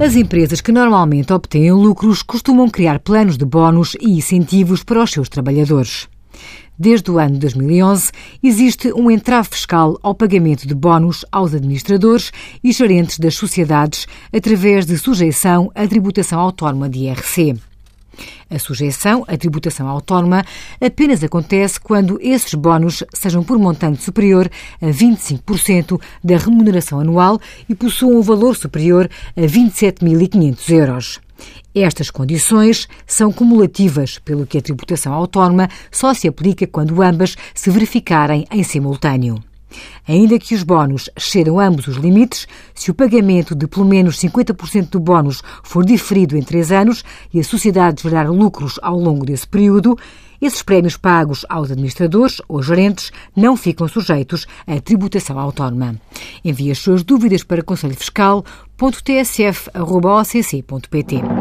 As empresas que normalmente obtêm lucros costumam criar planos de bónus e incentivos para os seus trabalhadores. Desde o ano 2011, existe um entrave fiscal ao pagamento de bónus aos administradores e gerentes das sociedades através de sujeição à tributação autónoma de IRC. A sujeição à tributação autónoma apenas acontece quando esses bónus sejam por montante superior a 25% da remuneração anual e possuam um valor superior a 27.500 euros. Estas condições são cumulativas, pelo que a tributação autónoma só se aplica quando ambas se verificarem em simultâneo. Ainda que os bónus excedam ambos os limites, se o pagamento de pelo menos 50% do bónus for diferido em três anos e a sociedade gerar lucros ao longo desse período, esses prémios pagos aos administradores ou gerentes não ficam sujeitos à tributação autónoma. Envie as suas dúvidas para conselhofiscal.tsf.occ.pt.